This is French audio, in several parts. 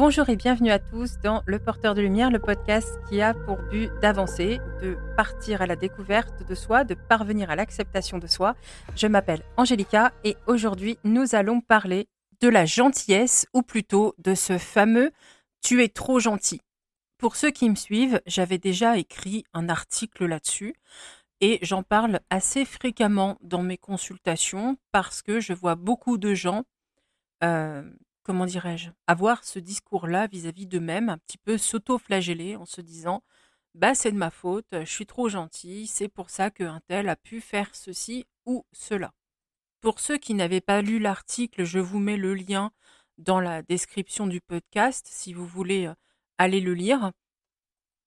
Bonjour et bienvenue à tous dans Le Porteur de Lumière, le podcast qui a pour but d'avancer, de partir à la découverte de soi, de parvenir à l'acceptation de soi. Je m'appelle Angélica et aujourd'hui nous allons parler de la gentillesse ou plutôt de ce fameux Tu es trop gentil. Pour ceux qui me suivent, j'avais déjà écrit un article là-dessus et j'en parle assez fréquemment dans mes consultations parce que je vois beaucoup de gens euh, comment dirais-je, avoir ce discours-là vis-à-vis d'eux-mêmes, un petit peu s'auto-flageller en se disant bah c'est de ma faute, je suis trop gentil, c'est pour ça qu'un tel a pu faire ceci ou cela. Pour ceux qui n'avaient pas lu l'article, je vous mets le lien dans la description du podcast si vous voulez euh, aller le lire.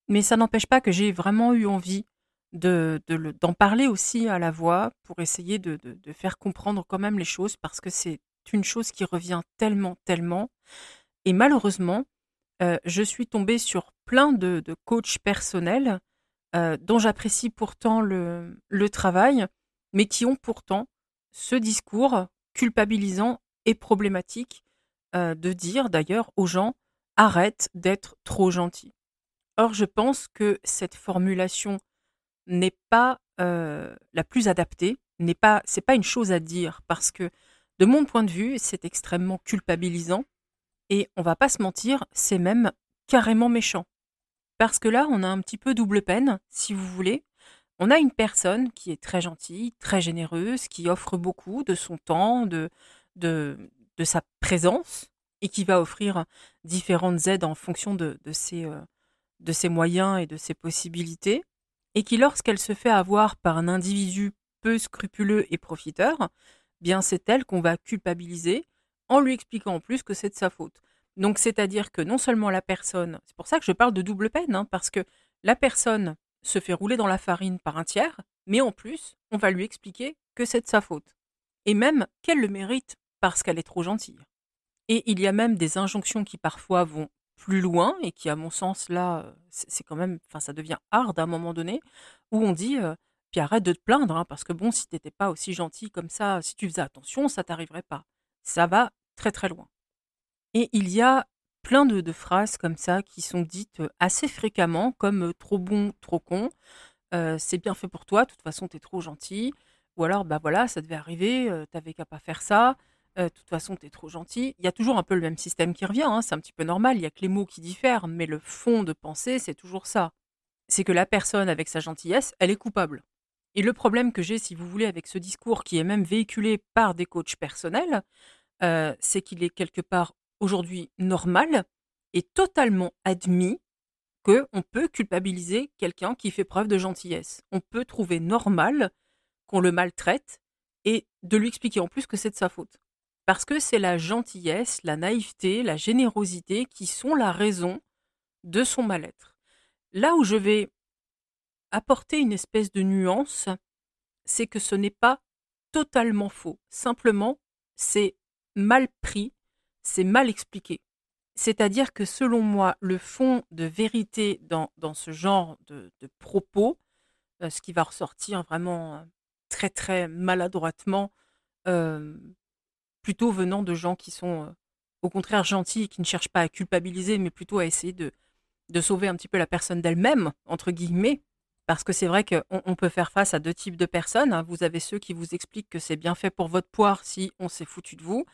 Mais ça n'empêche pas que j'ai vraiment eu envie de, d'en parler aussi à la voix pour essayer de, de faire comprendre quand même les choses parce que c'est une chose qui revient tellement, tellement. Et malheureusement, euh, je suis tombée sur plein de, coachs personnels euh, dont j'apprécie pourtant le, travail, mais qui ont pourtant ce discours culpabilisant et problématique euh, de dire d'ailleurs aux gens arrête d'être trop gentil. Or, je pense que cette formulation n'est pas la plus adaptée, n'est pas, c'est pas une chose à dire parce que de mon point de vue, c'est extrêmement culpabilisant et on va pas se mentir, c'est même carrément méchant. Parce que là, on a un petit peu double peine, si vous voulez. On a une personne qui est très gentille, très généreuse, qui offre beaucoup de son temps, de, de, sa présence, et qui va offrir différentes aides en fonction euh, de ses moyens et de ses possibilités, et qui, lorsqu'elle se fait avoir par un individu peu scrupuleux et profiteur, c'est elle qu'on va culpabiliser en lui expliquant en plus que c'est de sa faute. Donc c'est-à-dire que non seulement la personne, c'est pour ça que je parle de double peine, hein, parce que la personne se fait rouler dans la farine par un tiers, mais en plus, on va lui expliquer que c'est de sa faute. Et même qu'elle le mérite parce qu'elle est trop gentille. Et il y a même des injonctions qui parfois vont plus loin et qui, à mon sens, là, c'est quand même, enfin, ça devient hard à un moment donné, où on dit, euh, puis arrête de te plaindre, hein, parce que bon, si t'étais pas aussi gentil comme ça, si tu faisais attention, ça t'arriverait pas. Ça va très très loin. Et il y a plein de, phrases comme ça qui sont dites assez fréquemment, comme trop bon, trop con, c'est bien fait pour toi, de toute façon t'es trop gentil, ou alors bah voilà, ça devait arriver, t'avais qu'à pas faire ça, de toute façon t'es trop gentil. Il y a toujours un peu le même système qui revient, hein, c'est un petit peu normal, il y a que les mots qui diffèrent, mais le fond de pensée c'est toujours ça. C'est que la personne avec sa gentillesse, elle est coupable. Et le problème que j'ai, si vous voulez, avec ce discours qui est même véhiculé par des coachs personnels, euh, c'est qu'il est quelque part aujourd'hui normal et totalement admis qu'on peut culpabiliser quelqu'un qui fait preuve de gentillesse. On peut trouver normal qu'on le maltraite et de lui expliquer en plus que c'est de sa faute. Parce que c'est la gentillesse, la naïveté, la générosité qui sont la raison de son mal-être. Là où je vais apporter une espèce de nuance, c'est que ce n'est pas totalement faux. Simplement, c'est mal pris, c'est mal expliqué. C'est-à-dire que selon moi, le fond de vérité dans, dans ce genre de, propos, euh, ce qui va ressortir vraiment euh, très très maladroitement, euh, plutôt venant de gens qui sont au contraire gentils, qui ne cherchent pas à culpabiliser, mais plutôt à essayer de, de sauver un petit peu la personne d'elle-même, entre guillemets, parce que c'est vrai qu'on peut faire face à deux types de personnes. Hein. Vous avez ceux qui vous expliquent que c'est bien fait pour votre poire si on s'est foutu de vous.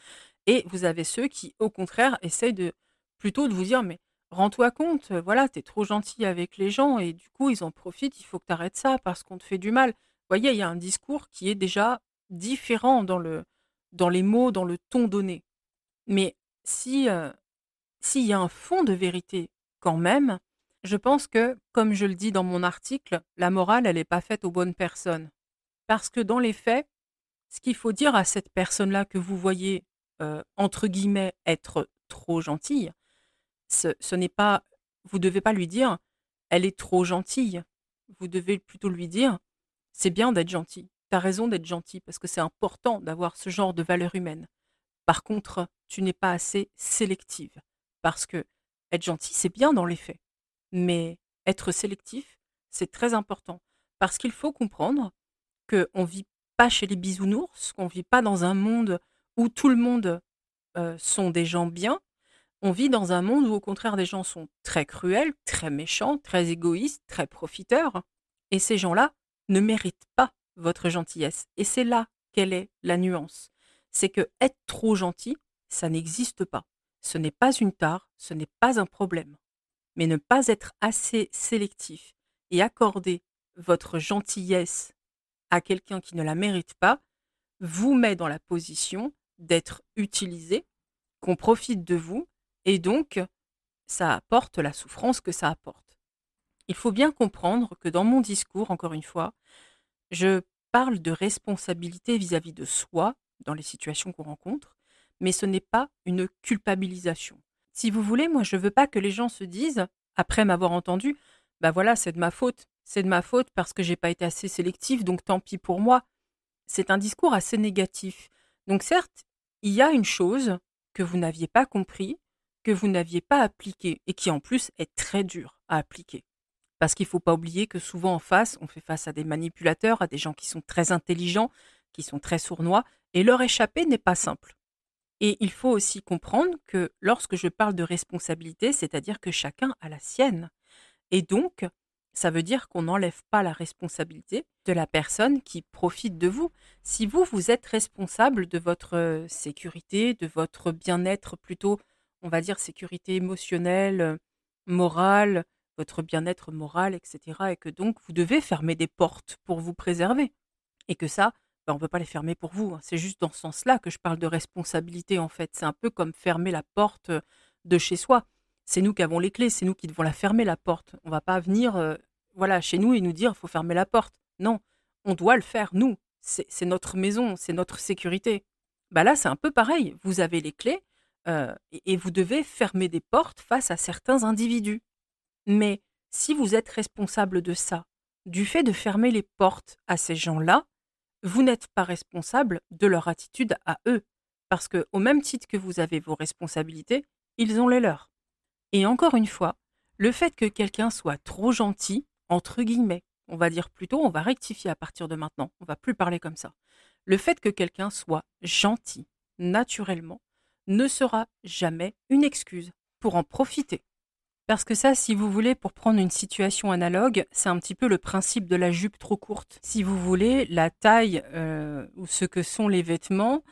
Et vous avez ceux qui, au contraire, essayent de plutôt de vous dire mais rends-toi compte, voilà, t'es trop gentil avec les gens et du coup ils en profitent, il faut que tu arrêtes ça parce qu'on te fait du mal. Vous voyez, il y a un discours qui est déjà différent dans les mots, dans le ton donné. Mais si euh, s'il y a un fond de vérité quand même, je pense que, comme je le dis dans mon article, la morale, elle n'est pas faite aux bonnes personnes. Parce que dans les faits, ce qu'il faut dire à cette personne-là que vous voyez, entre guillemets, être trop gentille, ce, ce n'est pas, vous ne devez pas lui dire, elle est trop gentille. Vous devez plutôt lui dire, c'est bien d'être gentil. Tu as raison d'être gentil parce que c'est important d'avoir ce genre de valeur humaine. Par contre, tu n'es pas assez sélective. Parce que être gentil, c'est bien dans les faits. Mais être sélectif, c'est très important. Parce qu'il faut comprendre qu'on ne vit pas chez les bisounours, qu'on ne vit pas dans un monde où tout le monde euh, sont des gens bien, On vit dans un monde où au contraire des gens sont très cruels, très méchants, très égoïstes, très profiteurs. Et ces gens-là ne méritent pas votre gentillesse. Et c'est là quelle est la nuance. C'est que être trop gentil, ça n'existe pas. Ce n'est pas une tare, ce n'est pas un problème. Mais ne pas être assez sélectif et accorder votre gentillesse à quelqu'un qui ne la mérite pas vous met dans la position d'être utilisé, qu'on profite de vous et donc, ça apporte la souffrance que ça apporte. Il faut bien comprendre que dans mon discours, encore une fois, je parle de responsabilité vis-à-vis de soi dans les situations qu'on rencontre, mais ce n'est pas une culpabilisation. Si vous voulez, moi, je veux pas que les gens se disent, après m'avoir entendu, bah voilà, c'est de ma faute, c'est de ma faute parce que j'ai pas été assez sélectif, donc tant pis pour moi. C'est un discours assez négatif. Donc certes, il y a une chose que vous n'aviez pas compris, que vous n'aviez pas appliqué et qui en plus est très dur à appliquer. Parce qu'il ne faut pas oublier que souvent en face, on fait face à des manipulateurs, à des gens qui sont très intelligents, qui sont très sournois, et leur échapper n'est pas simple. Et il faut aussi comprendre que lorsque je parle de responsabilité, c'est-à-dire que chacun a la sienne. Et donc, ça veut dire qu'on n'enlève pas la responsabilité de la personne qui profite de vous. Si vous, vous êtes responsable de votre sécurité, de votre bien-être plutôt on va dire, sécurité émotionnelle, morale, votre bien-être moral, etc. Et que donc, vous devez fermer des portes pour vous préserver. Et que ça, ben, on ne peut pas les fermer pour vous. Hein. C'est juste dans ce sens-là que je parle de responsabilité, en fait. C'est un peu comme fermer la porte de chez soi. C'est nous qui avons les clés, c'est nous qui devons la fermer, la porte. On ne va pas venir voilà, chez nous et nous dire il faut fermer la porte. Non, on doit le faire, nous. C'est notre maison, c'est notre sécurité. Bah là, c'est un peu pareil. Vous avez les clés, et, vous devez fermer des portes face à certains individus. Mais si vous êtes responsable de ça, du fait de fermer les portes à ces gens-là, vous n'êtes pas responsable de leur attitude à eux, parce que au même titre que vous avez vos responsabilités, ils ont les leurs. Et encore une fois, le fait que quelqu'un soit trop gentil, entre guillemets, on va dire plutôt, on va rectifier à partir de maintenant, on va plus parler comme ça. Le fait que quelqu'un soit gentil, naturellement, ne sera jamais une excuse pour en profiter. Parce que ça, si vous voulez, pour prendre une situation analogue, c'est un petit peu le principe de la jupe trop courte. Si vous voulez, la taille euh, ou ce que sont les vêtements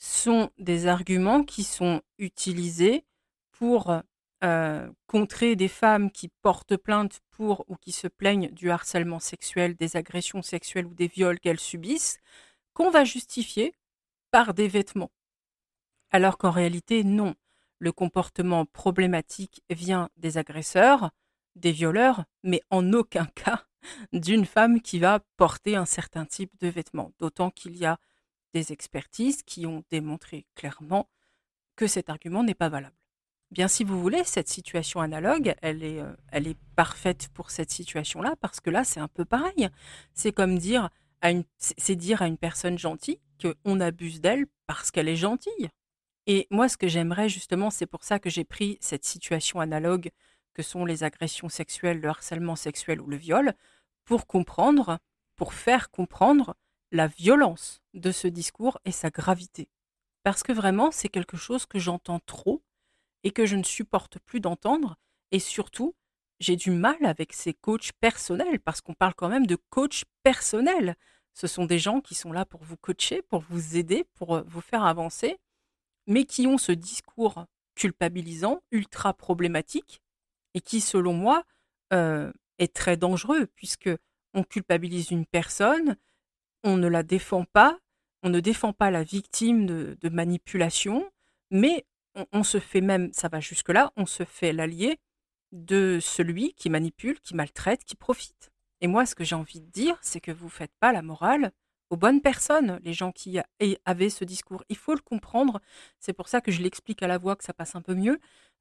sont des arguments qui sont utilisés pour euh, contrer des femmes qui portent plainte pour ou qui se plaignent du harcèlement sexuel, des agressions sexuelles ou des viols qu'elles subissent, qu'on va justifier par des vêtements. Alors qu'en réalité, non. Le comportement problématique vient des agresseurs, des violeurs, mais en aucun cas d'une femme qui va porter un certain type de vêtements. D'autant qu'il y a des expertises qui ont démontré clairement que cet argument n'est pas valable. Bien, si vous voulez, cette situation analogue, elle est, euh, elle est parfaite pour cette situation-là, parce que là, c'est un peu pareil. C'est comme dire à une, c'est dire à une personne gentille qu'on abuse d'elle parce qu'elle est gentille. Et moi, ce que j'aimerais justement, c'est pour ça que j'ai pris cette situation analogue que sont les agressions sexuelles, le harcèlement sexuel ou le viol, pour comprendre, pour faire comprendre la violence de ce discours et sa gravité. Parce que vraiment, c'est quelque chose que j'entends trop et que je ne supporte plus d'entendre. Et surtout, j'ai du mal avec ces coachs personnels, parce qu'on parle quand même de coachs personnels. Ce sont des gens qui sont là pour vous coacher, pour vous aider, pour vous faire avancer mais qui ont ce discours culpabilisant, ultra problématique, et qui, selon moi, euh, est très dangereux, puisque on culpabilise une personne, on ne la défend pas, on ne défend pas la victime de, manipulation, mais on, on, se fait même, ça va jusque-là, on se fait l'allié de celui qui manipule, qui maltraite, qui profite. Et moi, ce que j'ai envie de dire, c'est que vous ne faites pas la morale aux bonnes personnes, les gens qui avaient ce discours. Il faut le comprendre. C'est pour ça que je l'explique à la voix, que ça passe un peu mieux.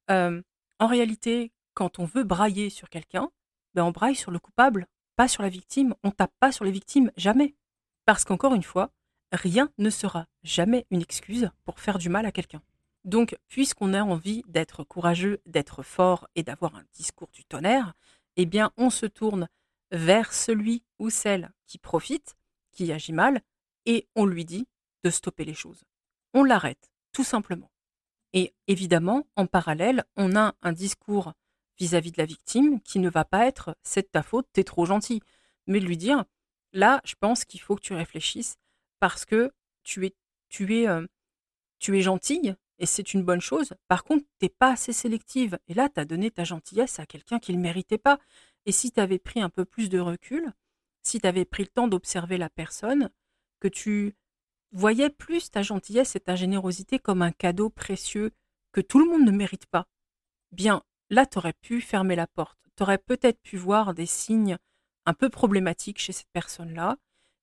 En réalité, quand on veut brailler sur quelqu'un, ben on braille sur le coupable, pas sur la victime. On tape pas sur les victimes, jamais. Parce qu'encore une fois, rien ne sera jamais une excuse pour faire du mal à quelqu'un. Donc, puisqu'on a envie d'être courageux, d'être fort et d'avoir un discours du tonnerre, eh bien, on se tourne vers celui ou celle qui profite agit mal et on lui dit de stopper les choses. On l'arrête, tout simplement. Et évidemment, en parallèle, on a un discours vis-à-vis de la victime qui ne va pas être c'est ta faute, t'es trop gentil, mais de lui dire là, je pense qu'il faut que tu réfléchisses parce que tu es tu es euh, tu es gentille et c'est une bonne chose. Par contre, t'es pas assez sélective et là, tu donné ta gentillesse à quelqu'un qui ne le méritait pas. Et si tu avais pris un peu plus de recul, si tu avais pris le temps d'observer la personne, que tu voyais plus ta gentillesse et ta générosité comme un cadeau précieux que tout le monde ne mérite pas, bien là, tu aurais pu fermer la porte. Tu aurais peut-être pu voir des signes un peu problématiques chez cette personne-là.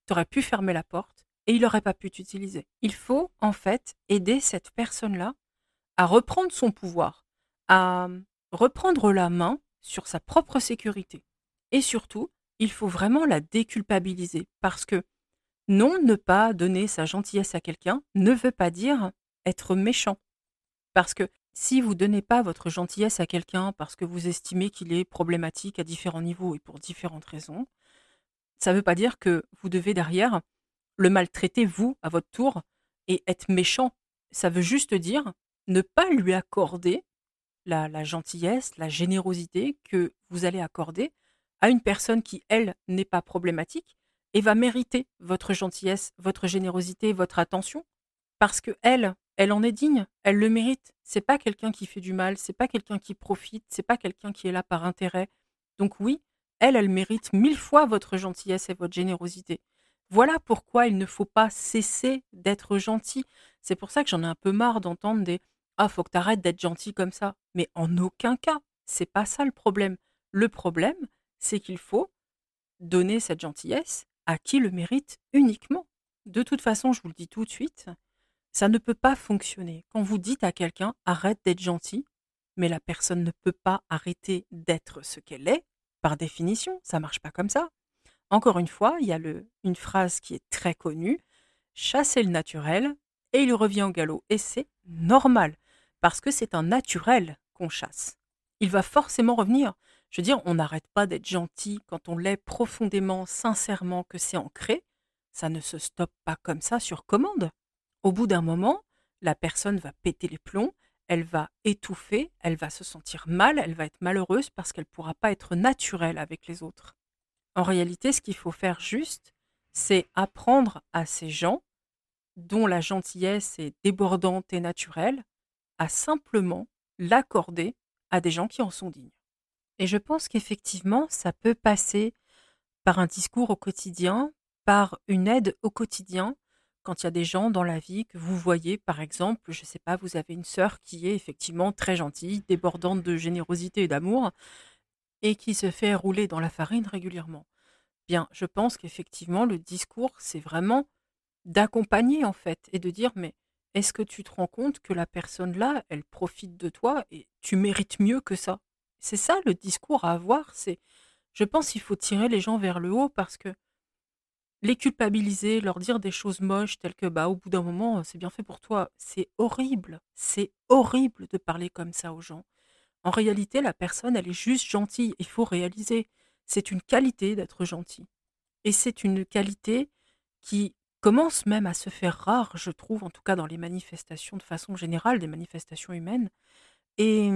Tu aurais pu fermer la porte et il n'aurait pas pu t'utiliser. Il faut en fait aider cette personne-là à reprendre son pouvoir, à reprendre la main sur sa propre sécurité. Et surtout, il faut vraiment la déculpabiliser parce que non, ne pas donner sa gentillesse à quelqu'un ne veut pas dire être méchant. Parce que si vous ne donnez pas votre gentillesse à quelqu'un parce que vous estimez qu'il est problématique à différents niveaux et pour différentes raisons, ça ne veut pas dire que vous devez derrière le maltraiter vous à votre tour et être méchant. Ça veut juste dire ne pas lui accorder la, la gentillesse, la générosité que vous allez accorder à une personne qui, elle, n'est pas problématique et va mériter votre gentillesse, votre générosité, votre attention, parce que elle, elle en est digne, elle le mérite. C'est pas quelqu'un qui fait du mal, c'est pas quelqu'un qui profite, c'est pas quelqu'un qui est là par intérêt. Donc oui, elle, elle mérite mille fois votre gentillesse et votre générosité. Voilà pourquoi il ne faut pas cesser d'être gentil. C'est pour ça que j'en ai un peu marre d'entendre des Ah, faut que t'arrêtes d'être gentil comme ça. Mais en aucun cas, c'est pas ça le problème. Le problème, c'est qu'il faut donner cette gentillesse à qui le mérite uniquement. De toute façon, je vous le dis tout de suite, ça ne peut pas fonctionner. Quand vous dites à quelqu'un arrête d'être gentil, mais la personne ne peut pas arrêter d'être ce qu'elle est, par définition, ça marche pas comme ça. Encore une fois, il y a une phrase qui est très connue chasser le naturel et il revient au galop. Et c'est normal, parce que c'est un naturel qu'on chasse. Il va forcément revenir. Je veux dire, on n'arrête pas d'être gentil quand on l'est profondément, sincèrement, que c'est ancré. Ça ne se stoppe pas comme ça sur commande. Au bout d'un moment, la personne va péter les plombs, elle va étouffer, elle va se sentir mal, elle va être malheureuse parce qu'elle ne pourra pas être naturelle avec les autres. En réalité, ce qu'il faut faire juste, c'est apprendre à ces gens dont la gentillesse est débordante et naturelle, à simplement l'accorder à des gens qui en sont dignes. Et je pense qu'effectivement, ça peut passer par un discours au quotidien, par une aide au quotidien, quand il y a des gens dans la vie que vous voyez, par exemple, je ne sais pas, vous avez une sœur qui est effectivement très gentille, débordante de générosité et d'amour, et qui se fait rouler dans la farine régulièrement. Bien, je pense qu'effectivement, le discours, c'est vraiment d'accompagner en fait, et de dire, mais est-ce que tu te rends compte que la personne là, elle profite de toi et tu mérites mieux que ça? C'est ça le discours à avoir. C'est, je pense qu'il faut tirer les gens vers le haut parce que les culpabiliser, leur dire des choses moches telles que bah au bout d'un moment c'est bien fait pour toi, c'est horrible. C'est horrible de parler comme ça aux gens. En réalité, la personne, elle est juste gentille. Il faut réaliser, c'est une qualité d'être gentil. Et c'est une qualité qui commence même à se faire rare, je trouve, en tout cas dans les manifestations de façon générale, des manifestations humaines. Et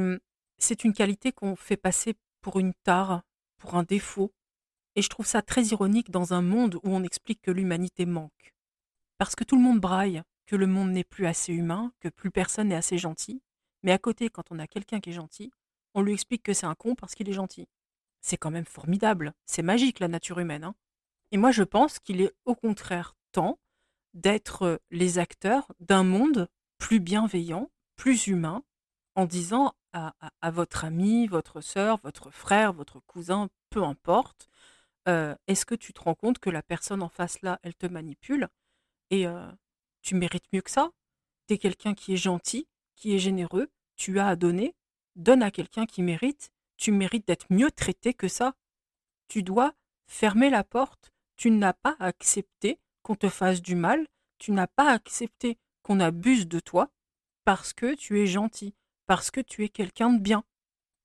c'est une qualité qu'on fait passer pour une tare, pour un défaut. Et je trouve ça très ironique dans un monde où on explique que l'humanité manque. Parce que tout le monde braille que le monde n'est plus assez humain, que plus personne n'est assez gentil. Mais à côté, quand on a quelqu'un qui est gentil, on lui explique que c'est un con parce qu'il est gentil. C'est quand même formidable. C'est magique la nature humaine. Hein. Et moi je pense qu'il est au contraire temps d'être les acteurs d'un monde plus bienveillant, plus humain, en disant à, votre ami, votre sœur, votre frère, votre cousin, peu importe, euh, est-ce que tu te rends compte que la personne en face là, elle te manipule et euh, tu mérites mieux que ça? Tu es quelqu'un qui est gentil, qui est généreux, tu as à donner, donne à quelqu'un qui mérite, tu mérites d'être mieux traité que ça. Tu dois fermer la porte, tu n'as pas accepté qu'on te fasse du mal, tu n'as pas accepté qu'on abuse de toi parce que tu es gentil parce que tu es quelqu'un de bien.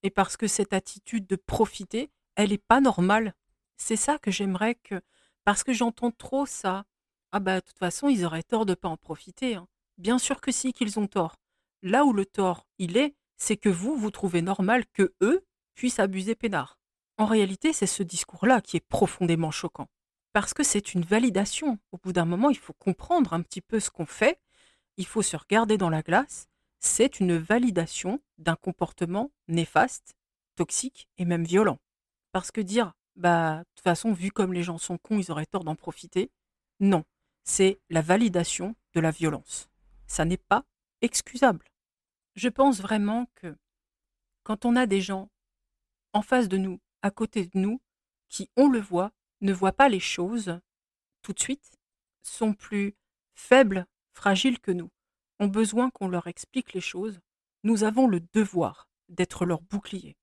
Et parce que cette attitude de profiter, elle n'est pas normale. C'est ça que j'aimerais que. Parce que j'entends trop ça. Ah bah, de toute façon, ils auraient tort de ne pas en profiter. Hein. Bien sûr que si, qu'ils ont tort. là où le tort il est, c'est que vous, vous trouvez normal que eux puissent abuser peinard. En réalité, c'est ce discours-là qui est profondément choquant. Parce que c'est une validation. Au bout d'un moment, il faut comprendre un petit peu ce qu'on fait. Il faut se regarder dans la glace. C'est une validation d'un comportement néfaste, toxique et même violent. Parce que dire, bah, de toute façon, vu comme les gens sont cons, ils auraient tort d'en profiter. Non, c'est la validation de la violence. Ça n'est pas excusable. Je pense vraiment que quand on a des gens en face de nous, à côté de nous, qui, on le voit, ne voient pas les choses tout de suite, sont plus faibles, fragiles que nous, ont besoin qu'on leur explique les choses, nous avons le devoir d'être leur bouclier.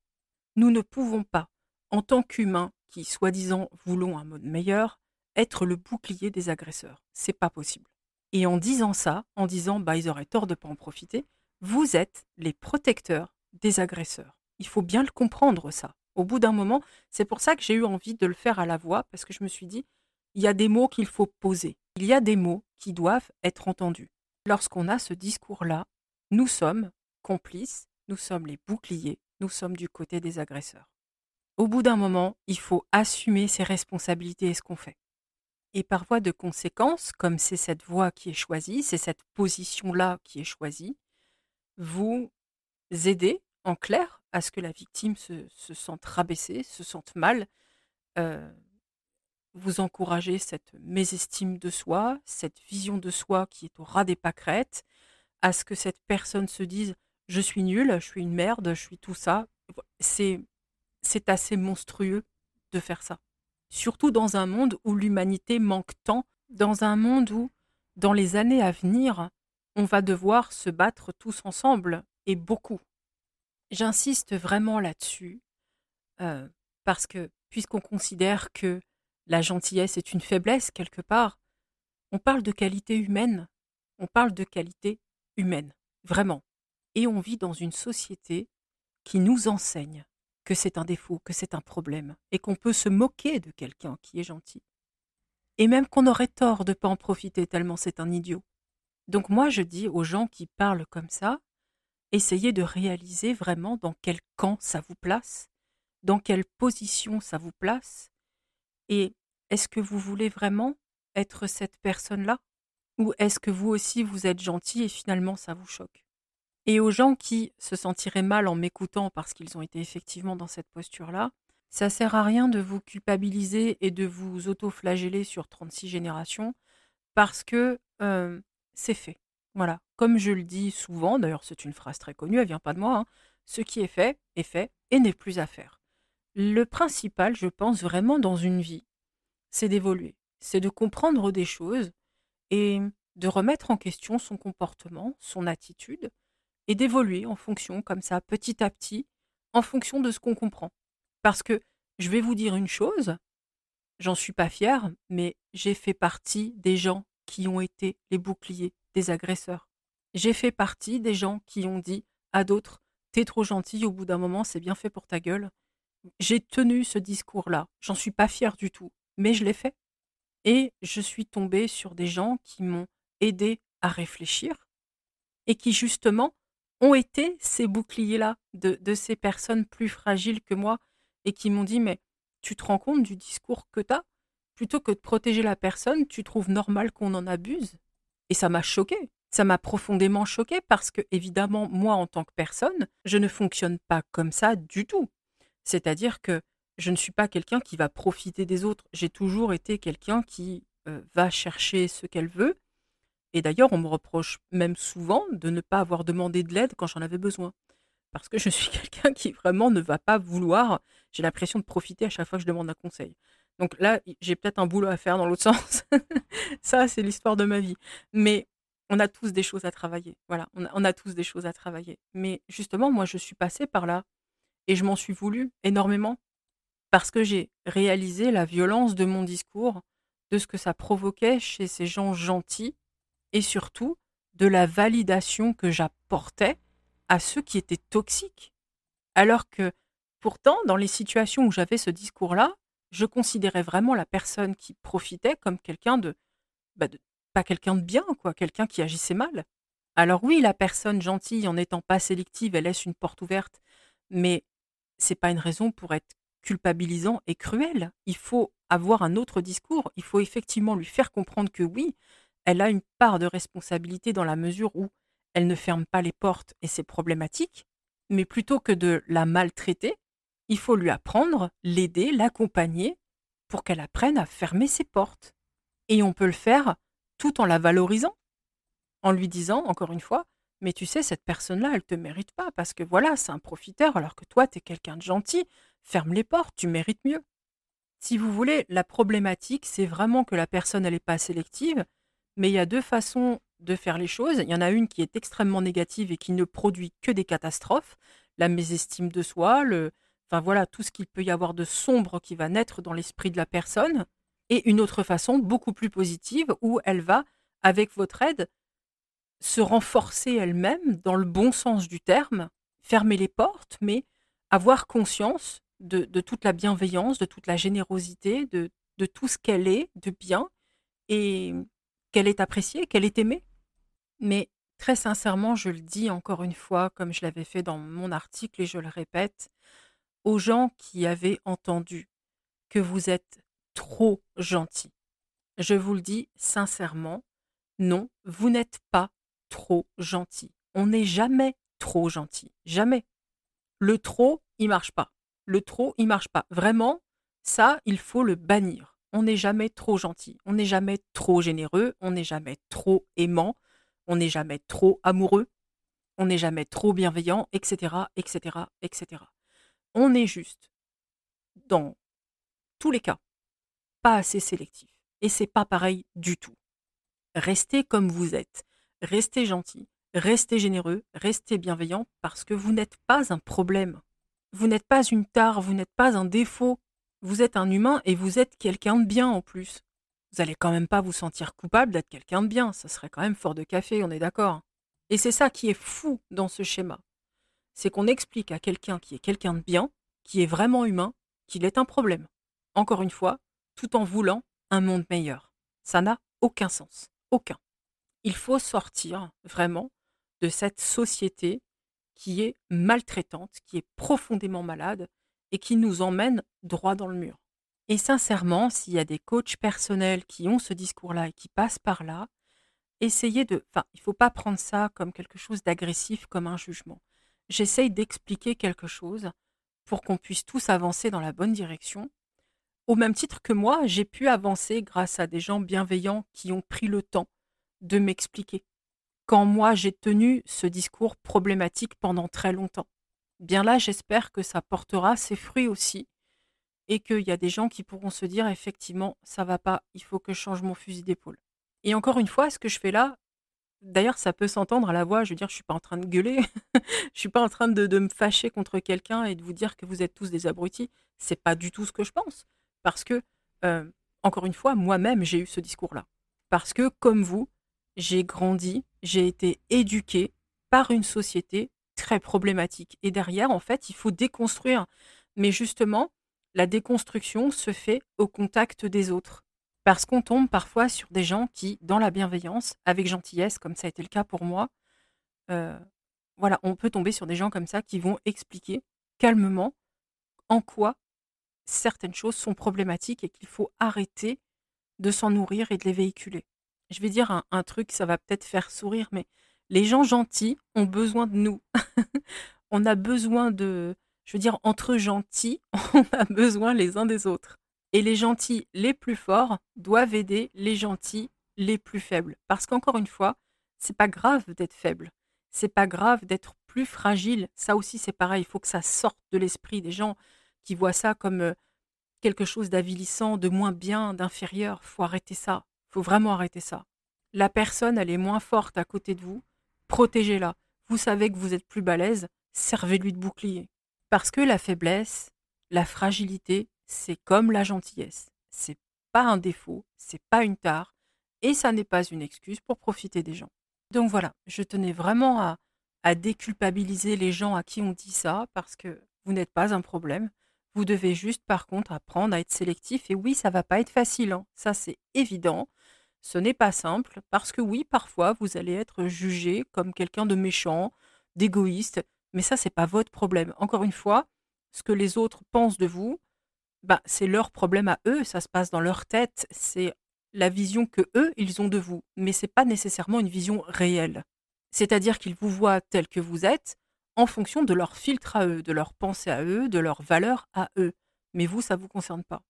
Nous ne pouvons pas, en tant qu'humains qui, soi-disant, voulons un monde meilleur, être le bouclier des agresseurs. C'est pas possible. Et en disant ça, en disant bah ils auraient tort de pas en profiter, vous êtes les protecteurs des agresseurs. Il faut bien le comprendre, ça. Au bout d'un moment, c'est pour ça que j'ai eu envie de le faire à la voix, parce que je me suis dit, il y a des mots qu'il faut poser. Il y a des mots qui doivent être entendus. Lorsqu'on a ce discours-là, nous sommes complices, nous sommes les boucliers, nous sommes du côté des agresseurs. Au bout d'un moment, il faut assumer ses responsabilités et ce qu'on fait. Et par voie de conséquence, comme c'est cette voie qui est choisie, c'est cette position-là qui est choisie, vous aider, en clair, à ce que la victime se, sente rabaissée, se sente mal. Euh, vous encouragez cette mésestime de soi, cette vision de soi qui est au ras des pâquerettes, à ce que cette personne se dise je suis nulle, je suis une merde, je suis tout ça. C'est c'est assez monstrueux de faire ça. Surtout dans un monde où l'humanité manque tant, dans un monde où, dans les années à venir, on va devoir se battre tous ensemble, et beaucoup. J'insiste vraiment là-dessus, euh, parce que puisqu'on considère que la gentillesse est une faiblesse quelque part, on parle de qualité humaine, on parle de qualité humaine, vraiment. Et on vit dans une société qui nous enseigne que c'est un défaut, que c'est un problème, et qu'on peut se moquer de quelqu'un qui est gentil. Et même qu'on aurait tort de ne pas en profiter tellement c'est un idiot. Donc moi, je dis aux gens qui parlent comme ça, essayez de réaliser vraiment dans quel camp ça vous place, dans quelle position ça vous place, et est-ce que vous voulez vraiment être cette personne-là? Ou est-ce que vous aussi vous êtes gentil et finalement ça vous choque? Et aux gens qui se sentiraient mal en m'écoutant parce qu'ils ont été effectivement dans cette posture-là, ça sert à rien de vous culpabiliser et de vous auto-flageller sur 36 générations parce que euh, c'est fait. Voilà. Comme je le dis souvent, d'ailleurs c'est une phrase très connue, elle vient pas de moi, hein, ce qui est fait est fait et n'est plus à faire. Le principal, je pense vraiment dans une vie, c'est d'évoluer, c'est de comprendre des choses et de remettre en question son comportement, son attitude, et d'évoluer en fonction, comme ça, petit à petit, en fonction de ce qu'on comprend. Parce que je vais vous dire une chose, j'en suis pas fière, mais j'ai fait partie des gens qui ont été les boucliers des agresseurs. J'ai fait partie des gens qui ont dit à d'autres T'es trop gentil, au bout d'un moment, c'est bien fait pour ta gueule. J'ai tenu ce discours-là. J'en suis pas fière du tout, mais je l'ai fait. Et je suis tombée sur des gens qui m'ont aidé à réfléchir et qui, justement, ont été ces boucliers-là de, ces personnes plus fragiles que moi et qui m'ont dit Mais tu te rends compte du discours que tu as plutôt que de protéger la personne, tu trouves normal qu'on en abuse? Et ça m'a choqué. Ça m'a profondément choqué parce que, évidemment, moi, en tant que personne, je ne fonctionne pas comme ça du tout. C'est-à-dire que je ne suis pas quelqu'un qui va profiter des autres. J'ai toujours été quelqu'un qui va chercher ce qu'elle veut. Et d'ailleurs, on me reproche même souvent de ne pas avoir demandé de l'aide quand j'en avais besoin. Parce que je suis quelqu'un qui vraiment ne va pas vouloir. J'ai l'impression de profiter à chaque fois que je demande un conseil. Donc là, j'ai peut-être un boulot à faire dans l'autre sens. ça, c'est l'histoire de ma vie. Mais on a tous des choses à travailler. Voilà, on a, tous des choses à travailler. Mais justement, moi, je suis passée par là et je m'en suis voulu énormément parce que j'ai réalisé la violence de mon discours, de ce que ça provoquait chez ces gens gentils et surtout de la validation que j'apportais à ceux qui étaient toxiques. Alors que pourtant, dans les situations où j'avais ce discours-là, je considérais vraiment la personne qui profitait comme quelqu'un de, bah, pas quelqu'un de bien, quoi, quelqu'un qui agissait mal. Alors oui, la personne gentille, en n'étant pas sélective, elle laisse une porte ouverte, mais c'est pas une raison pour être culpabilisant et cruel. Il faut avoir un autre discours. Il faut effectivement lui faire comprendre que oui, elle a une part de responsabilité dans la mesure où elle ne ferme pas les portes et c'est problématique, mais plutôt que de la maltraiter, il faut lui apprendre, l'aider, l'accompagner pour qu'elle apprenne à fermer ses portes. Et on peut le faire tout en la valorisant, en lui disant, encore une fois, mais tu sais, cette personne-là, elle ne te mérite pas, parce que voilà, c'est un profiteur, alors que toi, tu es quelqu'un de gentil, ferme les portes, tu mérites mieux. Si vous voulez, la problématique, c'est vraiment que la personne, elle n'est pas sélective, mais il y a deux façons de faire les choses. Il y en a une qui est extrêmement négative et qui ne produit que des catastrophes, la mésestime de soi, le, enfin voilà, tout ce qu'il peut y avoir de sombre qui va naître dans l'esprit de la personne, et une autre façon beaucoup plus positive où elle va, avec votre aide, se renforcer elle-même dans le bon sens du terme, fermer les portes, mais avoir conscience de, toute la bienveillance, de toute la générosité, de, de tout ce qu'elle est de bien, et qu'elle est appréciée, qu'elle est aimée. Mais très sincèrement, je le dis encore une fois, comme je l'avais fait dans mon article et je le répète, aux gens qui avaient entendu que vous êtes trop gentil. Je vous le dis sincèrement, non, vous n'êtes pas trop gentil. On n'est jamais trop gentil. Jamais. Le trop, il marche pas. Le trop, il marche pas. Vraiment, ça, il faut le bannir. On n'est jamais trop gentil. On n'est jamais trop généreux. On n'est jamais trop aimant. On n'est jamais trop amoureux. On n'est jamais trop bienveillant, etc., etc., etc. On est juste, dans tous les cas, pas assez sélectif. Et c'est pas pareil du tout. Restez comme vous êtes. Restez gentil. Restez généreux. Restez bienveillant parce que vous n'êtes pas un problème. Vous n'êtes pas une tare. Vous n'êtes pas un défaut. Vous êtes un humain et vous êtes quelqu'un de bien en plus. Vous allez quand même pas vous sentir coupable d'être quelqu'un de bien. Ça serait quand même fort de café, on est d'accord. Et c'est ça qui est fou dans ce schéma. C'est qu'on explique à quelqu'un qui est quelqu'un de bien, qui est vraiment humain, qu'il est un problème. Encore une fois, tout en voulant un monde meilleur. Ça n'a aucun sens. Aucun. Il faut sortir vraiment de cette société qui est maltraitante, qui est profondément malade et qui nous emmène droit dans le mur. Et sincèrement, s'il y a des coachs personnels qui ont ce discours-là et qui passent par là, essayez de... Enfin, il ne faut pas prendre ça comme quelque chose d'agressif, comme un jugement. J'essaye d'expliquer quelque chose pour qu'on puisse tous avancer dans la bonne direction au même titre que moi, j'ai pu avancer grâce à des gens bienveillants qui ont pris le temps de m'expliquer. Quand moi j'ai tenu ce discours problématique pendant très longtemps. Bien là, j'espère que ça portera ses fruits aussi et qu'il y a des gens qui pourront se dire effectivement, ça va pas, il faut que je change mon fusil d'épaule. Et encore une fois, ce que je fais là, d'ailleurs, ça peut s'entendre à la voix, je veux dire, je suis pas en train de gueuler, je suis pas en train de, me fâcher contre quelqu'un et de vous dire que vous êtes tous des abrutis. C'est pas du tout ce que je pense. Parce que, euh, encore une fois, moi-même, j'ai eu ce discours-là. Parce que, comme vous, j'ai grandi, j'ai été éduqué par une société très problématique. Et derrière, en fait, il faut déconstruire. Mais justement, la déconstruction se fait au contact des autres. Parce qu'on tombe parfois sur des gens qui, dans la bienveillance, avec gentillesse, comme ça a été le cas pour moi, euh, voilà, on peut tomber sur des gens comme ça qui vont expliquer calmement en quoi certaines choses sont problématiques et qu'il faut arrêter de s'en nourrir et de les véhiculer. Je vais dire un, truc, ça va peut-être faire sourire, mais les gens gentils ont besoin de nous. on a besoin de, je veux dire, entre gentils, on a besoin les uns des autres. Et les gentils les plus forts doivent aider les gentils les plus faibles. Parce qu'encore une fois, c'est pas grave d'être faible. C'est pas grave d'être plus fragile. Ça aussi, c'est pareil. Il faut que ça sorte de l'esprit des gens qui voient ça comme quelque chose d'avilissant, de moins bien, d'inférieur. Faut arrêter ça. Faut vraiment arrêter ça. La personne, elle est moins forte à côté de vous. Protégez-la. Vous savez que vous êtes plus balèze. Servez-lui de bouclier. Parce que la faiblesse, la fragilité, c'est comme la gentillesse. C'est pas un défaut, c'est pas une tare, et ça n'est pas une excuse pour profiter des gens. Donc voilà, je tenais vraiment à, à déculpabiliser les gens à qui on dit ça, parce que vous n'êtes pas un problème. Vous devez juste, par contre, apprendre à être sélectif. Et oui, ça va pas être facile, hein. ça c'est évident. Ce n'est pas simple parce que oui, parfois vous allez être jugé comme quelqu'un de méchant, d'égoïste, mais ça c'est pas votre problème. Encore une fois, ce que les autres pensent de vous, bah, c'est leur problème à eux, ça se passe dans leur tête, c'est la vision que eux ils ont de vous, mais c'est pas nécessairement une vision réelle. C'est-à-dire qu'ils vous voient tel que vous êtes en fonction de leur filtre à eux, de leur pensée à eux, de leur valeur à eux. Mais vous, ça vous concerne pas.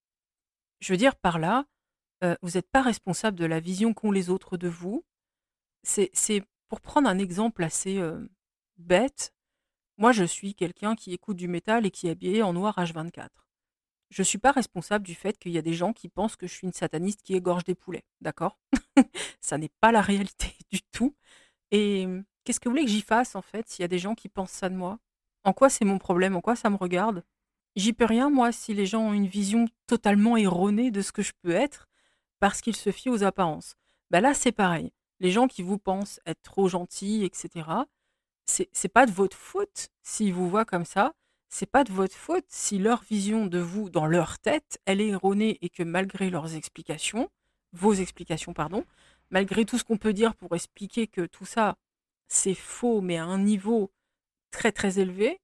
Je veux dire par là, vous n'êtes pas responsable de la vision qu'ont les autres de vous. C'est pour prendre un exemple assez bête. Moi, je suis quelqu'un qui écoute du métal et qui est habillé en noir H24. Je ne suis pas responsable du fait qu'il y a des gens qui pensent que je suis une sataniste qui égorge des poulets, d'accord? Ça n'est pas la réalité du tout. Et qu'est-ce que vous voulez que j'y fasse en fait s'il y a des gens qui pensent ça de moi? En quoi c'est mon problème? En quoi ça me regarde? J'y peux rien moi si les gens ont une vision totalement erronée de ce que je peux être parce qu'ils se fient aux apparences. Bah là c'est pareil. Les gens qui vous pensent être trop gentils, etc. C'est pas de votre faute s'ils vous voient comme ça. C'est pas de votre faute si leur vision de vous dans leur tête elle est erronée et que malgré leurs explications, vos explications pardon, malgré tout ce qu'on peut dire pour expliquer que tout ça, c'est faux, mais à un niveau très très élevé,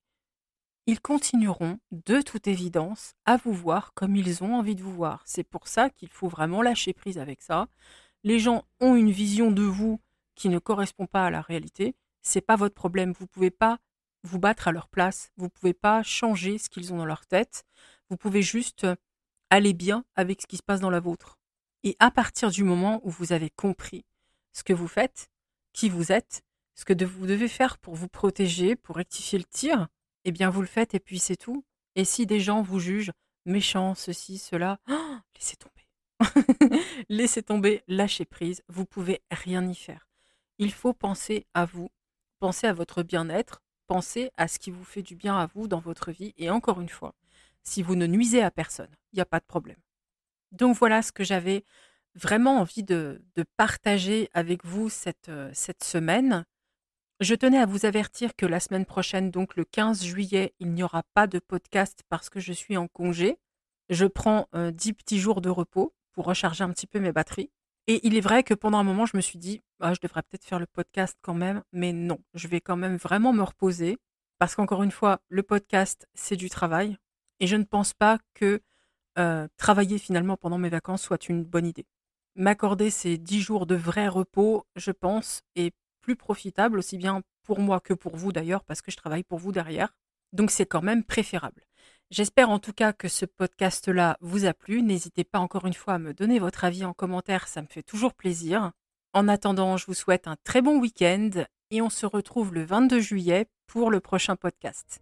ils continueront, de toute évidence, à vous voir comme ils ont envie de vous voir. C'est pour ça qu'il faut vraiment lâcher prise avec ça. Les gens ont une vision de vous qui ne correspond pas à la réalité. C'est pas votre problème. Vous pouvez pas vous battre à leur place. Vous pouvez pas changer ce qu'ils ont dans leur tête. Vous pouvez juste aller bien avec ce qui se passe dans la vôtre. Et à partir du moment où vous avez compris ce que vous faites, qui vous êtes, ce que vous devez faire pour vous protéger, pour rectifier le tir, eh bien vous le faites et puis c'est tout. Et si des gens vous jugent méchant, ceci, cela, laissez tomber. laissez tomber, lâchez prise, vous pouvez rien y faire. Il faut penser à vous, penser à votre bien-être, penser à ce qui vous fait du bien à vous dans votre vie. Et encore une fois, si vous ne nuisez à personne, il n'y a pas de problème. Donc voilà ce que j'avais vraiment envie de, partager avec vous cette, euh, cette semaine. Je tenais à vous avertir que la semaine prochaine, donc le 15 juillet, il n'y aura pas de podcast parce que je suis en congé. Je prends euh, dix 10 petits jours de repos pour recharger un petit peu mes batteries. Et il est vrai que pendant un moment, je me suis dit, ah, je devrais peut-être faire le podcast quand même, mais non, je vais quand même vraiment me reposer parce qu'encore une fois, le podcast, c'est du travail. Et je ne pense pas que euh, travailler finalement pendant mes vacances soit une bonne idée. M'accorder ces dix jours de vrai repos, je pense, est plus profitable, aussi bien pour moi que pour vous d'ailleurs, parce que je travaille pour vous derrière. Donc c'est quand même préférable. J'espère en tout cas que ce podcast-là vous a plu. N'hésitez pas encore une fois à me donner votre avis en commentaire, ça me fait toujours plaisir. En attendant, je vous souhaite un très bon week-end et on se retrouve le 22 juillet pour le prochain podcast.